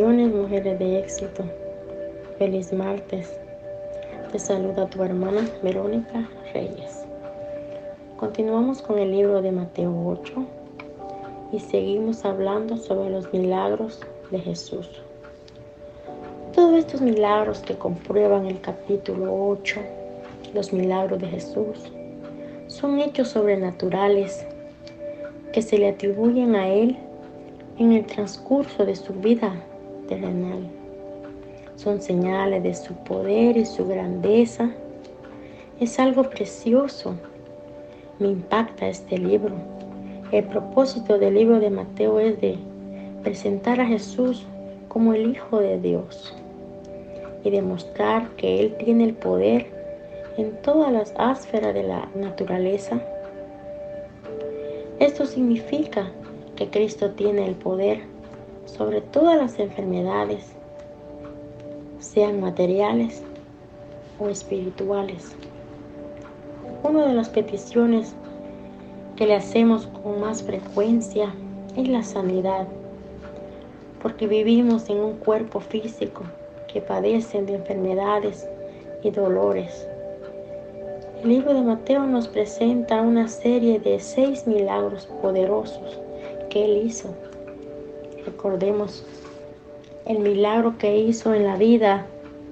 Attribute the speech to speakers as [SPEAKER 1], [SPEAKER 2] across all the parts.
[SPEAKER 1] Mujeres de éxito. Feliz martes. Te saluda tu hermana Verónica Reyes. Continuamos con el libro de Mateo 8 y seguimos hablando sobre los milagros de Jesús. Todos estos milagros que comprueban el capítulo 8, los milagros de Jesús, son hechos sobrenaturales que se le atribuyen a Él en el transcurso de su vida terrenal. Son señales de su poder y su grandeza. Es algo precioso. Me impacta este libro. El propósito del libro de Mateo es de presentar a Jesús como el Hijo de Dios y demostrar que Él tiene el poder en todas las esferas de la naturaleza. Esto significa que Cristo tiene el poder sobre todas las enfermedades, sean materiales o espirituales. Una de las peticiones que le hacemos con más frecuencia es la sanidad, porque vivimos en un cuerpo físico que padece de enfermedades y dolores. El libro de Mateo nos presenta una serie de seis milagros poderosos que Él hizo. Recordemos el milagro que hizo en la vida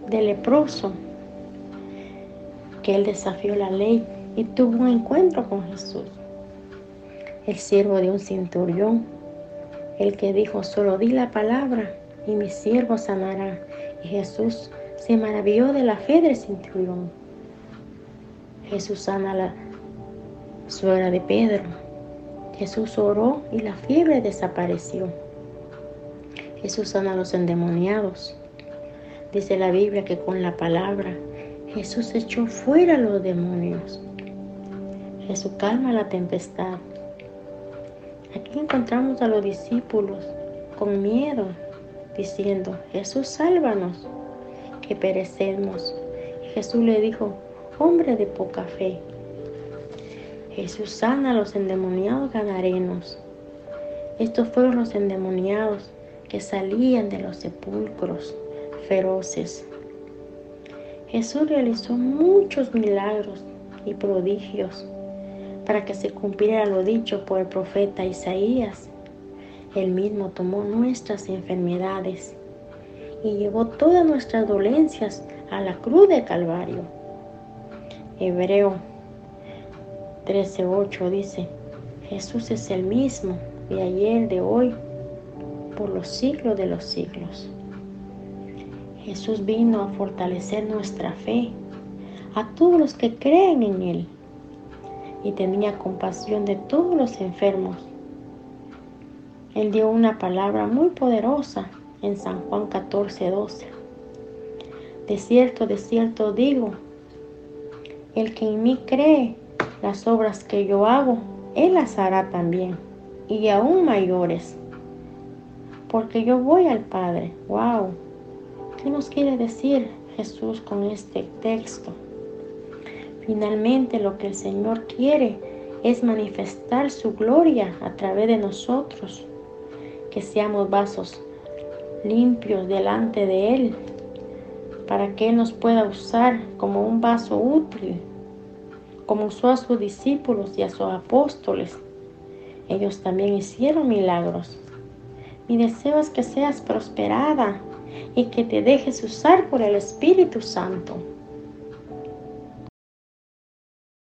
[SPEAKER 1] del leproso, que Él desafió la ley y tuvo un encuentro con Jesús. El siervo de un centurión, el que dijo, solo di la palabra y mi siervo sanará. Y Jesús se maravilló de la fe del centurión. Jesús sana a la suegra de Pedro Jesús oró y la fiebre desapareció. Jesús sana a los endemoniados. Dice la Biblia que con la palabra Jesús echó fuera a los demonios. Jesús calma la tempestad. Aquí encontramos a los discípulos con miedo, diciendo, Jesús, sálvanos, que perecemos. Jesús le dijo, hombre de poca fe, Jesús sana a los endemoniados ganarenos. Estos fueron los endemoniados que salían de los sepulcros feroces. Jesús realizó muchos milagros y prodigios para que se cumpliera lo dicho por el profeta Isaías. Él mismo tomó nuestras enfermedades y llevó todas nuestras dolencias a la cruz de Calvario. Hebreo 13.8 dice, Jesús es el mismo de ayer, de hoy, por los siglos de los siglos. Jesús vino a fortalecer nuestra fe a todos los que creen en Él y tenía compasión de todos los enfermos. Él dio una palabra muy poderosa en San Juan 14:12. De cierto, de cierto digo, el que en mí cree, las obras que yo hago, Él las hará también, y aún mayores, porque yo voy al Padre. ¡Wow! ¿Qué nos quiere decir Jesús con este texto? Finalmente lo que el Señor quiere es manifestar su gloria a través de nosotros, que seamos vasos limpios delante de Él, para que Él nos pueda usar como un vaso útil como usó a sus discípulos y a sus apóstoles. Ellos también hicieron milagros. Mi deseo es que seas prosperada y que te dejes usar por el Espíritu Santo.